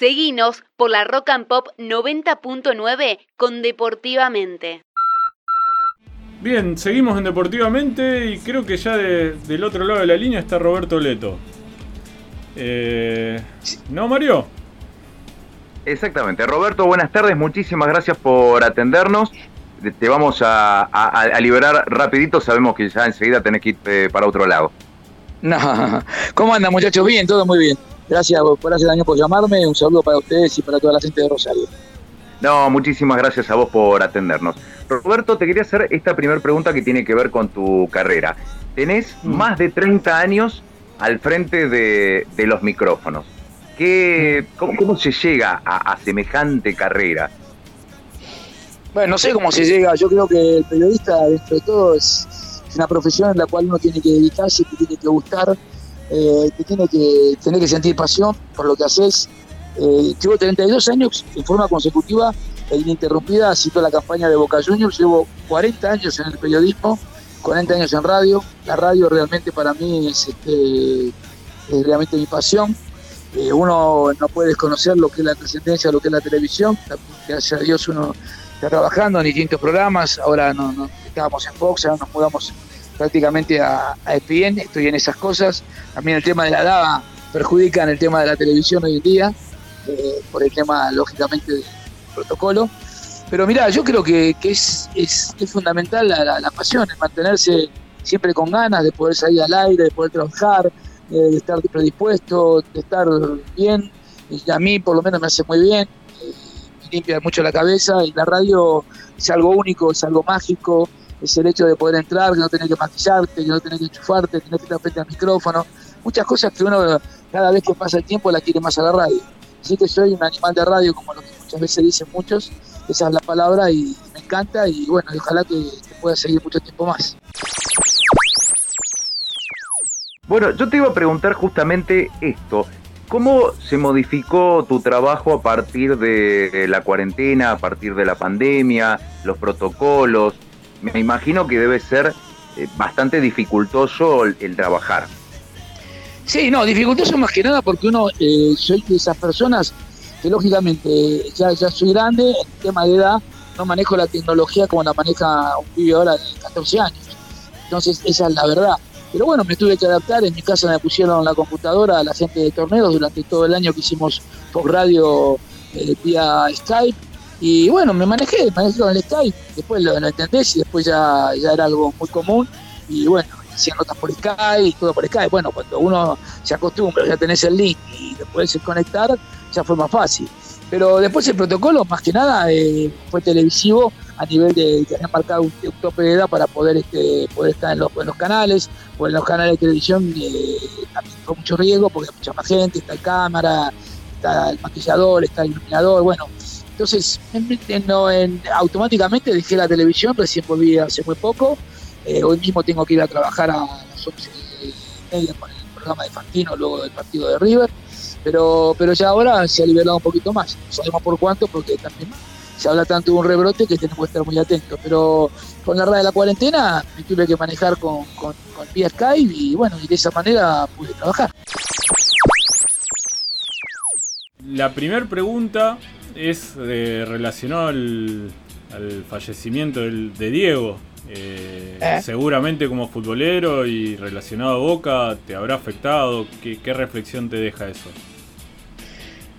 Seguinos por la Rock and Pop 90.9 con Deportivamente. Bien, seguimos en Deportivamente y creo que ya del otro lado de la línea está Roberto Leto. Eh, ¿No, Mario? Exactamente. Roberto, buenas tardes. Muchísimas gracias por atendernos. Te vamos a, liberar rapidito. Sabemos que ya enseguida tenés que ir eh, para otro lado. No. ¿Cómo anda, muchachos? Bien, todo muy bien. Gracias por hace año por llamarme. Un saludo para ustedes y para toda la gente de Rosario. No, muchísimas gracias a vos por atendernos. Roberto, te quería hacer esta primera pregunta que tiene que ver con tu carrera. Tenés mm. más de 30 años al frente de, los micrófonos. ¿Qué, cómo, se llega a, semejante carrera? Bueno, no sé cómo se llega. Yo creo que el periodista, dentro de todo, es, una profesión en la cual uno tiene que dedicarse, que tiene que gustar, eh, que tiene que tener que sentir pasión por lo que haces. Eh, llevo 32 años en forma consecutiva e ininterrumpida, cito la campaña de Boca Juniors, llevo 40 años en el periodismo, 40 años en radio. La radio realmente para mí es, este, realmente mi pasión. Eh, uno no puede desconocer lo que es la trascendencia, lo que es la televisión. Gracias a Dios uno está trabajando en distintos programas. Ahora no, estábamos en Fox, ahora nos mudamos prácticamente a, a ESPN. Estoy en esas cosas. También el tema de la DABA perjudica en el tema de la televisión hoy en día, eh, por el tema, lógicamente, del protocolo. Pero mira, yo creo que, es, es, fundamental la, pasión, el mantenerse siempre con ganas de poder salir al aire, de poder trabajar, eh, de estar predispuesto, de estar bien. Y a mí por lo menos me hace muy bien, eh, limpia mucho la cabeza y la radio es algo único, es algo mágico, es el hecho de poder entrar, que no tener que maquillarte, que no tener que enchufarte, tener que estar frente al micrófono, muchas cosas que uno cada vez que pasa el tiempo la quiere más a la radio. Así que soy un animal de radio, como lo que muchas veces dicen muchos, esa es la palabra y me encanta y bueno, ojalá que, pueda seguir mucho tiempo más. Bueno, yo te iba a preguntar justamente esto. ¿Cómo se modificó tu trabajo a partir de la cuarentena, a partir de la pandemia, los protocolos? Me imagino que debe ser eh, bastante dificultoso el, trabajar. Sí, no, dificultoso más que nada porque uno, eh, soy de esas personas que lógicamente ya, ya soy grande, en tema de edad, no manejo la tecnología como la maneja un pibe ahora de 14 años. Entonces, esa es la verdad. Pero bueno, me tuve que adaptar. En mi casa me pusieron la computadora a la gente de torneos durante todo el año que hicimos por radio eh, vía Skype. Y bueno, me manejé, manejé con el Skype. Después lo, entendés y después ya, ya era algo muy común. Y bueno, hacían notas por Skype y todo por Skype. Bueno, cuando uno se acostumbra, ya tenés el link y después puedes conectar, ya fue más fácil. Pero después el protocolo, más que nada, eh, fue televisivo a nivel de que habían marcado un, tope de edad para poder este, poder estar en los, en los canales, o en los canales de televisión eh, también fue mucho riesgo porque hay mucha más gente, está el cámara, está el maquillador, está el iluminador, bueno. Entonces, en, automáticamente dejé la televisión, recién volví hace muy poco. Eh, hoy mismo tengo que ir a trabajar a las 11 y media con el programa de Fantino, luego del partido de River pero, pero ya ahora se ha liberado un poquito más. No sabemos por cuánto, porque también se habla tanto de un rebrote que tenemos que estar muy atentos. Pero con la red de la cuarentena me tuve que manejar con, con, con Skype y bueno, y de esa manera pude trabajar. La primera pregunta es de, relacionada al, fallecimiento de Diego. Eh, ¿Eh? Seguramente como futbolero y relacionado a Boca, ¿te habrá afectado? ¿Qué reflexión te deja eso?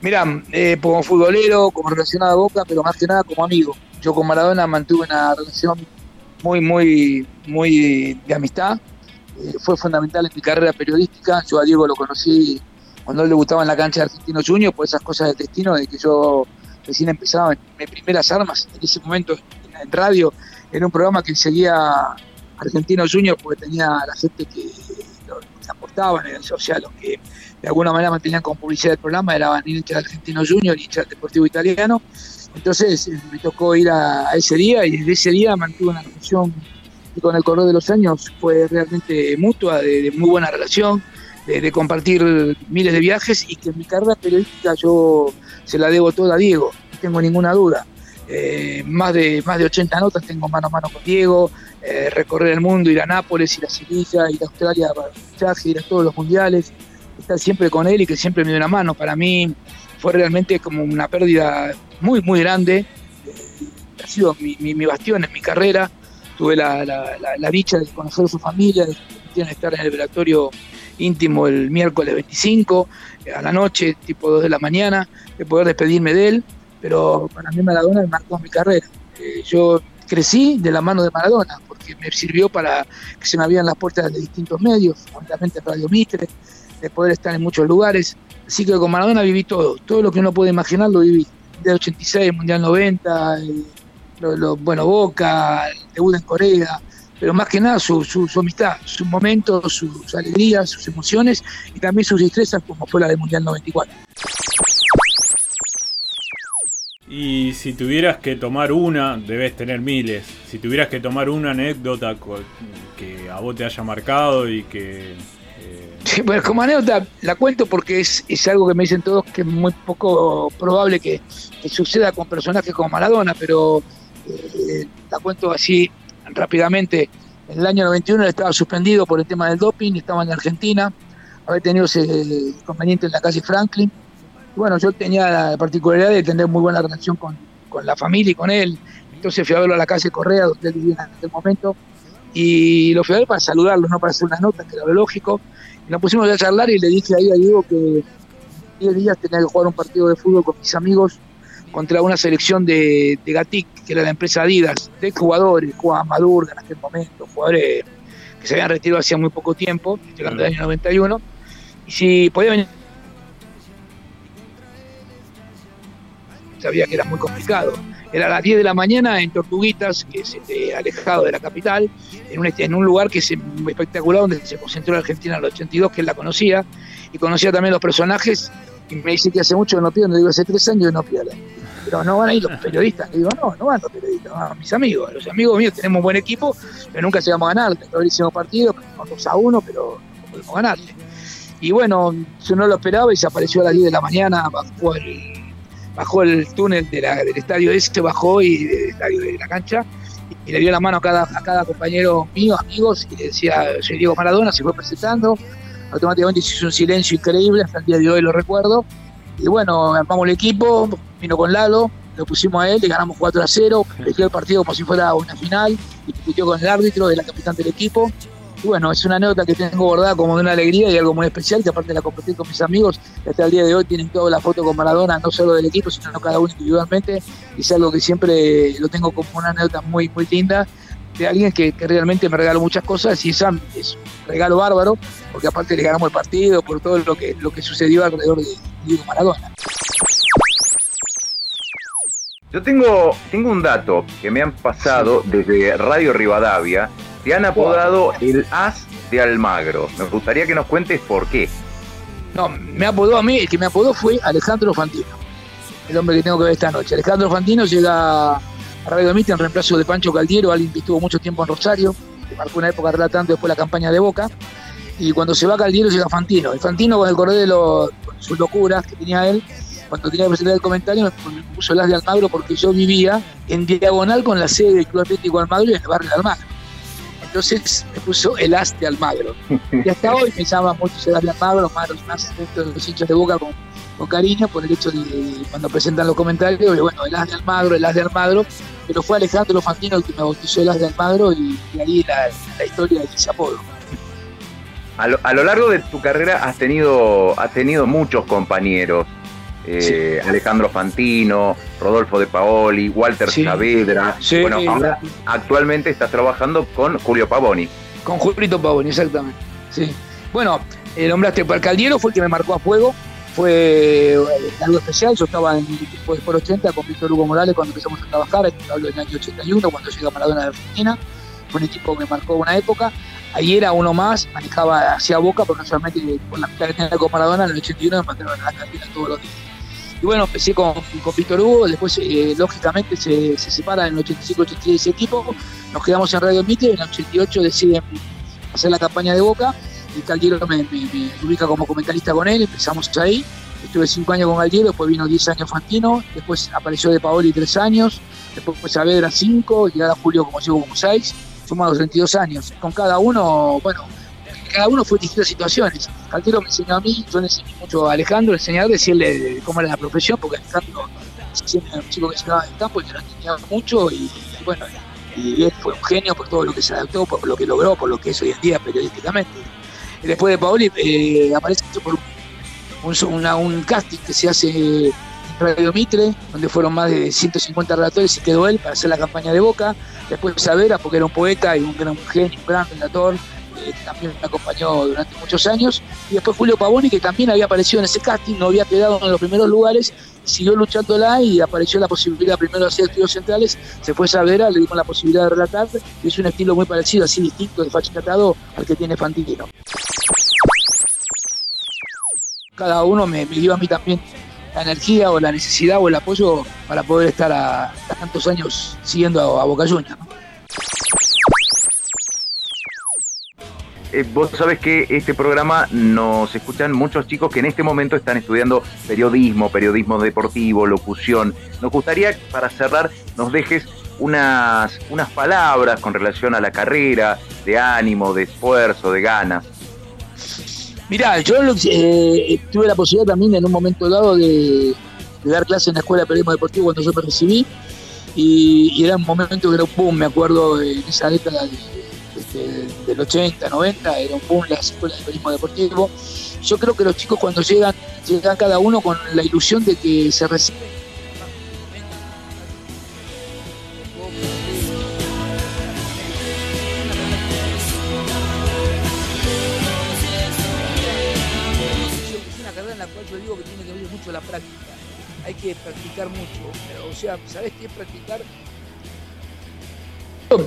Mira, eh, como futbolero, como relacionado a Boca, pero más que nada como amigo. Yo con Maradona mantuve una relación muy, muy, muy de amistad. Eh, fue fundamental en mi carrera periodística. Yo a Diego lo conocí cuando él le gustaba en la cancha de Argentino Junior, por esas cosas del destino, de que yo recién empezaba en mis primeras armas, en ese momento en radio, era un programa que seguía Argentino Junior porque tenía a la gente que, aportaban, o sea, los que de alguna manera mantenían con publicidad el programa, era hincha Argentino Junior y hincha Deportivo Italiano. Entonces eh, me tocó ir a, ese día y desde ese día mantuve una relación que con el correr de los años fue realmente mutua, de, muy buena relación, de, compartir miles de viajes y que mi carrera periodística yo se la debo toda a Diego, no tengo ninguna duda. Eh, más, de, más de 80 notas tengo mano a mano con Diego, eh, recorrer el mundo, ir a Nápoles, ir a Sevilla, ir a Australia para ir a todos los mundiales estar siempre con él y que siempre me dio una mano. Para mí, fue realmente como una pérdida muy, muy grande. Ha sido mi, mi, bastión en mi carrera. Tuve la, la, dicha de conocer a su familia, de estar en el velatorio íntimo el miércoles 25, a la noche, tipo 2 de la mañana, de poder despedirme de él. Pero para mí Maradona marcó mi carrera. Eh, yo crecí de la mano de Maradona, porque me sirvió para que se me abrían las puertas de distintos medios, obviamente Radio Mitre, de poder estar en muchos lugares. Así que con Maradona viví todo, todo lo que uno puede imaginar lo viví. Mundial 86, Mundial 90, eh, lo, bueno, Boca, debut en Corea, pero más que nada su, su, amistad, sus momentos, sus alegrías, sus emociones y también sus destrezas como fue la del Mundial 94. Y si tuvieras que tomar una, debes tener miles, si tuvieras que tomar una anécdota que a vos te haya marcado y que... Eh... Sí, bueno, como anécdota la cuento porque es, es, algo que me dicen todos que es muy poco probable que, suceda con personajes como Maradona, pero eh, la cuento así rápidamente. En el año 91 estaba suspendido por el tema del doping, estaba en Argentina, había tenido ese inconveniente en la calle Franklin bueno, yo tenía la particularidad de tener muy buena relación con, la familia y con él. Entonces fui a verlo a la calle Correa, donde él vivía en aquel momento, y lo fui a ver para saludarlo, no para hacer una nota, que era lo lógico. Nos pusimos a charlar y le dije ahí a Diego que 10 días tenía que jugar un partido de fútbol con mis amigos contra una selección de, de Gatic, que era la empresa Adidas, de jugadores, jugaban Madurga en aquel momento, jugadores que se habían retirado hacía muy poco tiempo, llegando al año 91. Y si podía venir sabía que era muy complicado. Era a las 10 de la mañana en Tortuguitas, que es este, alejado de la capital, en un, este, en un lugar que es espectacular, donde se concentró la Argentina en el 82, que él la conocía, y conocía también los personajes, y me dice que hace mucho que no pierden, le digo, hace tres años que no pierden. Pero no van a ir los periodistas, le digo, no, no van los periodistas, van mis amigos, los amigos míos tenemos un buen equipo, pero nunca llegamos a ganar, que hicimos partidos, con 2 a 1, pero no podemos ganarle. Y bueno, yo no lo esperaba y se apareció a las 10 de la mañana, bajó el bajó el túnel del estadio ese, bajó y del estadio de la cancha y le dio la mano a cada, a cada compañero mío, amigos, y le decía, soy Diego Maradona, se fue presentando, automáticamente se hizo un silencio increíble, hasta el día de hoy lo recuerdo, y bueno, armamos el equipo, vino con Lalo, lo pusimos a él, le ganamos 4 a 0, dejó el partido como si fuera una final, y discutió con el árbitro, de la capitán del equipo, bueno, es una anécdota que tengo bordada como de una alegría y algo muy especial, que aparte de la compartir con mis amigos, hasta el día de hoy tienen toda la foto con Maradona, no solo del equipo, sino cada uno individualmente, y es algo que siempre lo tengo como una anécdota muy, muy linda de alguien que, realmente me regaló muchas cosas y es, un regalo bárbaro, porque aparte le ganamos el partido por todo lo que, lo que sucedió alrededor de Diego Maradona. Yo tengo, tengo un dato que me han pasado desde Radio Rivadavia, te han apodado el As de Almagro. Me gustaría que nos cuentes por qué. No, me apodó a mí, el que me apodó fue Alejandro Fantino, el hombre que tengo que ver esta noche. Alejandro Fantino llega Radio Mite en reemplazo de Pancho Caldiero, alguien que estuvo mucho tiempo en Rosario, que marcó una época relatando después la campaña de Boca. Y cuando se va Caldiero llega Fantino. Y Fantino con el correo de sus locuras que tenía él, cuando tenía que presentar el comentario, me puso el As de Almagro porque yo vivía en diagonal con la sede del Club Atlético Almagro y en el barrio de Almagro. Entonces me puso el as de Almagro. Y hasta hoy me llama mucho el as de Almagro, más dentro de los hinchas de boca con, cariño por el hecho de, cuando presentan los comentarios, de, bueno, el as de Almagro, el as de Almagro, pero fue Alejandro Fantino el que me bautizó el as de Almagro y, ahí la, historia de ese apodo. A lo, a lo, largo de tu carrera has tenido, has tenido muchos compañeros. Eh, Alejandro Fantino, Rodolfo de Paoli, Walter Saavedra. bueno, ahora actualmente estás trabajando con Julio Pavoni. Con Julito Pavoni, exactamente. Sí. Bueno, el nombraste para el Caldiero, fue el que me marcó a fuego. Fue eh, algo especial. Yo estaba en el equipo de 80 con Víctor Hugo Morales cuando empezamos a trabajar. Hablo del año 81, cuando llega Maradona de Argentina. Un equipo que marcó una época. Ahí era uno más, manejaba hacia Boca, porque solamente por la mitad que tenía con Maradona, en el 81 me mandaron a la cantina todos los días. Y bueno, empecé con, con Víctor Hugo, después eh, lógicamente se, separa en el 85-86 ese equipo, nos quedamos en Radio Mite, en el 88 deciden hacer la campaña de Boca, y Caldiero me, ubica como comentarista con él, empezamos ahí, estuve cinco años con Caldiero, después vino 10 años Fantino, después apareció De Paoli tres años, después Saavedra cinco, y ahora Julio como llevo como seis, sumamos 32 años. Con cada uno, bueno, cada uno fue en distintas situaciones. Cantero me enseñó a mí, yo le enseñé mucho a Alejandro, enseñar decirle cómo era la profesión, porque Alejandro siempre era un chico que se en el campo y que lo tenía mucho y, bueno, y él fue un genio por todo lo que se adaptó, por lo que logró, por lo que es hoy en día periodísticamente. Después de Paoli eh, aparece por un, casting que se hace en Radio Mitre, donde fueron más de 150 relatores y quedó él para hacer la campaña de Boca. Después Savera, porque era un poeta y un gran genio, un gran relator, eh, también me acompañó durante muchos años. Y después Julio Pavoni, que también había aparecido en ese casting, no había quedado en los primeros lugares, siguió luchándola y apareció la posibilidad primero de hacer estudios centrales, se fue Savera, le dimos la posibilidad de relatar, y es un estilo muy parecido, así distinto de Fachinatado al que tiene Fantino. Cada uno me, dio a mí también la energía o la necesidad o el apoyo para poder estar a, tantos años siguiendo a, Boca Juniors. Eh, vos sabés que este programa nos escuchan muchos chicos que en este momento están estudiando periodismo, periodismo deportivo, locución. Nos gustaría, para cerrar, nos dejes unas, unas palabras con relación a la carrera, de ánimo, de esfuerzo, de ganas. Mirá, yo eh, tuve la posibilidad también en un momento dado de, dar clases en la Escuela de Periodismo Deportivo cuando yo me recibí y, era un momento que era un boom, me acuerdo, en esa década este, del 80, 90, era un boom las escuelas de periodismo deportivo. Yo creo que los chicos cuando llegan, llegan cada uno con la ilusión de que se recibe que practicar mucho. o sea, ¿sabes qué es practicar?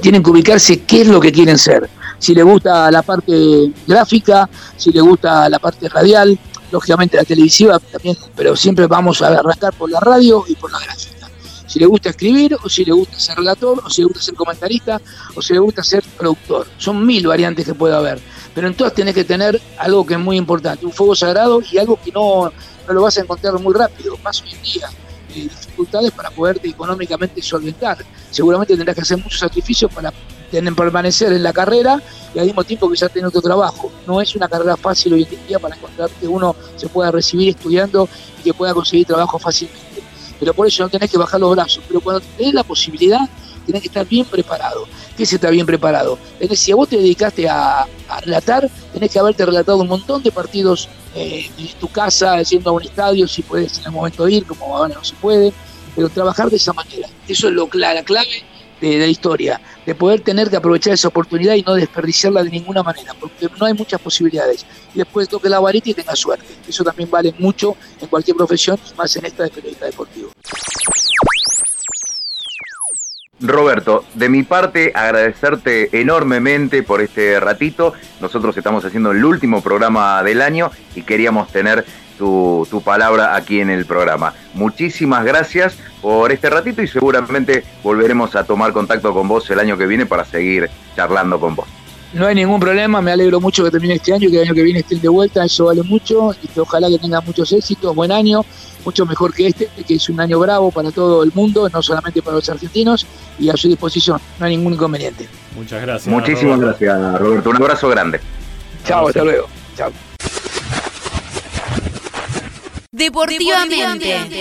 tienen que ubicarse qué es lo que quieren ser. Si les gusta la parte gráfica, si les gusta la parte radial, lógicamente la televisiva también, pero siempre vamos a arrancar por la radio y por la gráfica. Si les gusta escribir, o si les gusta ser relator, o si les gusta ser comentarista, o si les gusta ser productor. Son mil variantes que puede haber. Pero en todas tenés que tener algo que es muy importante, un fuego sagrado y algo que no, lo vas a encontrar muy rápido, más hoy en día dificultades para poderte económicamente solventar. Seguramente tendrás que hacer muchos sacrificios para tener, permanecer en la carrera y al mismo tiempo que ya otro trabajo. No es una carrera fácil hoy en día para encontrar que uno se pueda recibir estudiando y que pueda conseguir trabajo fácilmente. Pero por eso no tenés que bajar los brazos. Pero cuando tenés la posibilidad, tenés que estar bien preparado. ¿Qué se está bien preparado? si a vos te dedicaste a, relatar, tenés que haberte relatado un montón de partidos eh, en tu casa, yendo a un estadio, si puedes en el momento ir, como ahora no se puede, pero trabajar de esa manera. Eso es lo, la, clave de, la historia, de poder tener que aprovechar esa oportunidad y no desperdiciarla de ninguna manera, porque no hay muchas posibilidades. Y después toque la varita y tenga suerte. Eso también vale mucho en cualquier profesión, más en esta de periodista deportivo. Roberto, de mi parte agradecerte enormemente por este ratito. Nosotros estamos haciendo el último programa del año y queríamos tener tu, palabra aquí en el programa. Muchísimas gracias por este ratito y seguramente volveremos a tomar contacto con vos el año que viene para seguir charlando con vos. No hay ningún problema, me alegro mucho que termine este año y que el año que viene estén de vuelta, eso vale mucho y que ojalá que tengan muchos éxitos, buen año mucho mejor que este, que es un año bravo para todo el mundo, no solamente para los argentinos, y a su disposición, no hay ningún inconveniente. Muchas gracias. Muchísimas gracias, Roberto. Un abrazo grande. Chao, hasta luego. Chao. Deportivamente.